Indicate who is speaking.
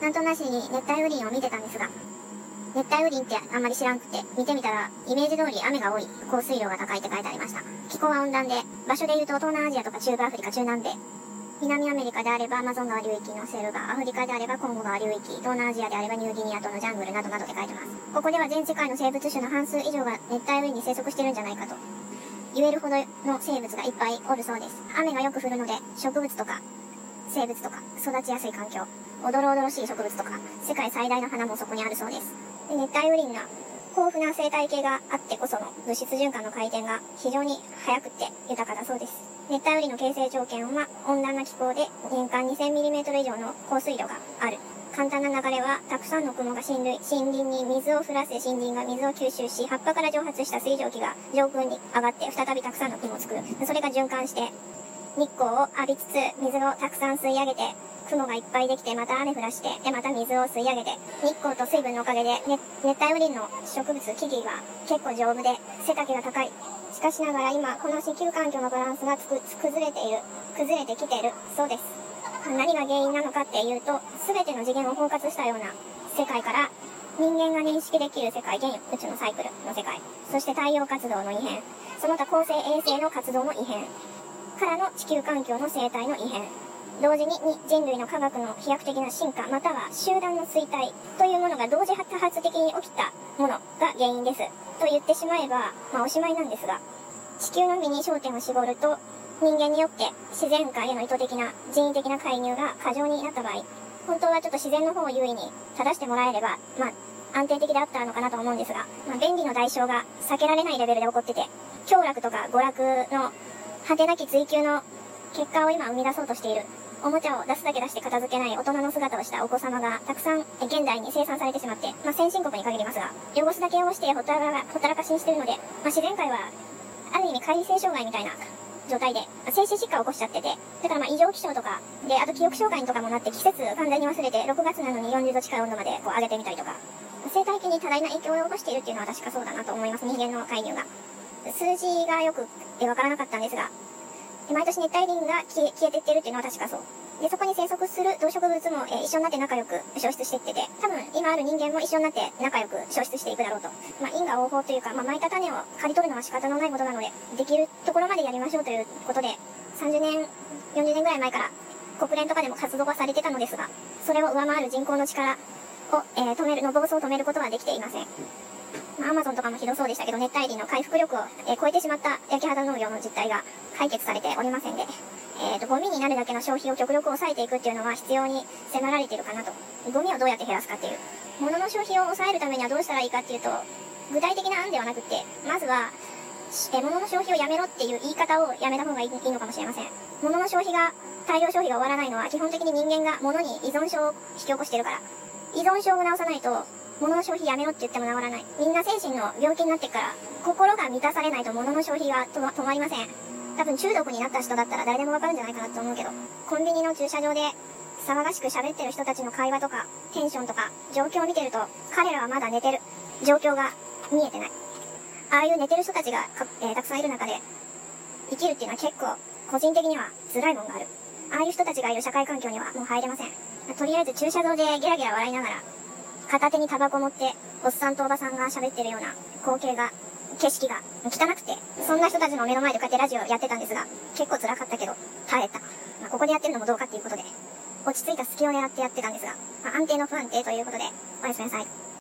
Speaker 1: なんとなしに熱帯雨林を見てたんですが、熱帯雨林ってあんまり知らんくて、見てみたら、イメージ通り雨が多い、降水量が高いって書いてありました。気候は温暖で、場所で言うと東南アジアとか中部アフリカ、中南米、南アメリカであればアマゾン川流域のセルガ、アフリカであればコンゴ川流域、東南アジアであればニューギニアとのジャングルなどなどって書いてます。ここでは全世界の生物種の半数以上が熱帯雨林に生息してるんじゃないかと言えるほどの生物がいっぱいおるそうです。雨がよく降るので、植物とか生物とか育ちやすい環境、おどろおどろしい植物とか、世界最大の花もそこにあるそうです。で熱帯雨林が豊富な生態系があってこその物質循環の回転が非常に速くて豊かだそうです。熱帯雨林の形成条件は温暖な気候で年間 2000mm 以上の降水量がある。簡単な流れは、たくさんの雲が森林森林に水を降らせ森林が水を吸収し、葉っぱから蒸発した水蒸気が上空に上がって再びたくさんの雲を作る。それが循環して、日光を浴びつつ、水をたくさん吸い上げて、雲がいっぱいできて、また雨降らして、で、また水を吸い上げて、日光と水分のおかげで、ね、熱帯雨林の植物、木々が結構丈夫で、背丈が高い。しかしながら今、この地球環境のバランスがつく崩れている、崩れてきている、そうです。何が原因なのかっていうと、すべての次元を包括したような世界から、人間が認識できる世界、現宇宙のサイクルの世界、そして太陽活動の異変、その他恒星衛星の活動の異変、からの地球環境の生態の異変、同時に人類の科学の飛躍的な進化、または集団の衰退というものが同時多発的に起きたものが原因です。と言ってしまえば、まあおしまいなんですが、地球のみに焦点を絞ると、人間によって自然界への意図的な人為的な介入が過剰になった場合、本当はちょっと自然の方を優位に正してもらえれば、まあ安定的であったのかなと思うんですが、まあ、便利の代償が避けられないレベルで起こってて、凶楽とか娯楽の果てなき追求の結果を今生み出そうとしているおもちゃを出すだけ出して片付けない大人の姿をしたお子様がたくさん現代に生産されてしまって、まあ、先進国に限りますが、汚すだけをしてほったらほったらかしにしてるので、まあ、自然界は、ある意味改正障害みたいな状態でま、精神疾患を起こしちゃってて、だからまあ異常気象とか、で、あと記憶障害とかもなって季節完全に忘れて、6月なのに40度近い温度までこう上げてみたりとか、生態系に多大な影響を及ぼしているっていうのは確かそうだなと思います、人間の介入が。数字がよくわからなかったんですが、毎年熱帯林が消え消えていってるっていうのは確かそう。で、そこに生息する動植物も、えー、一緒になって仲良く消失していってて、多分今ある人間も一緒になって仲良く消失していくだろうと。まあ、因果応報というか、まあ、巻いた種を刈り取るのは仕方のないことなので、できるところまでやりましょうということで、30年、40年ぐらい前から国連とかでも活動はされてたのですが、それを上回る人口の力を、えー、止める、の暴走を止めることはできていません。まあ、アマゾンとかもひどそうでしたけど、熱帯林の回復力を、え、超えてしまった焼き肌農業の実態が解決されておりませんで、え、ー、と、ゴミになるだけの消費を極力抑えていくっていうのは必要に迫られてるかなと。ゴミをどうやって減らすかっていう。物の消費を抑えるためにはどうしたらいいかっていうと、具体的な案ではなくて、まずは、え物の消費をやめろっていう言い方をやめた方がいいのかもしれません。物の消費が、大量消費が終わらないのは基本的に人間が物に依存症を引き起こしてるから。依存症を治さないと、物の消費やめろって言っても治らない。みんな精神の病気になってから、心が満たされないと物の消費が止まりません。多分中毒になった人だったら誰でもわかるんじゃないかなと思うけど、コンビニの駐車場で騒がしく喋ってる人たちの会話とか、テンションとか、状況を見てると、彼らはまだ寝てる状況が見えてない。ああいう寝てる人たちがえー、たくさんいる中で、生きるっていうのは結構、個人的には辛いもんがある。ああいう人たちがいる社会環境にはもう入れません。とりあえず駐車場でゲラゲラ笑いながら、片手にタバコ持って、おっさんとおばさんが喋ってるような光景が景色が汚くて、そんな人たちの目の前でこうやってラジオやってたんですが、結構辛かったけど、耐えた。まあ、ここでやってるのもどうかっていうことで、落ち着いた隙を狙ってやってたんですが、まあ、安定の不安定ということで、おやすみなさい。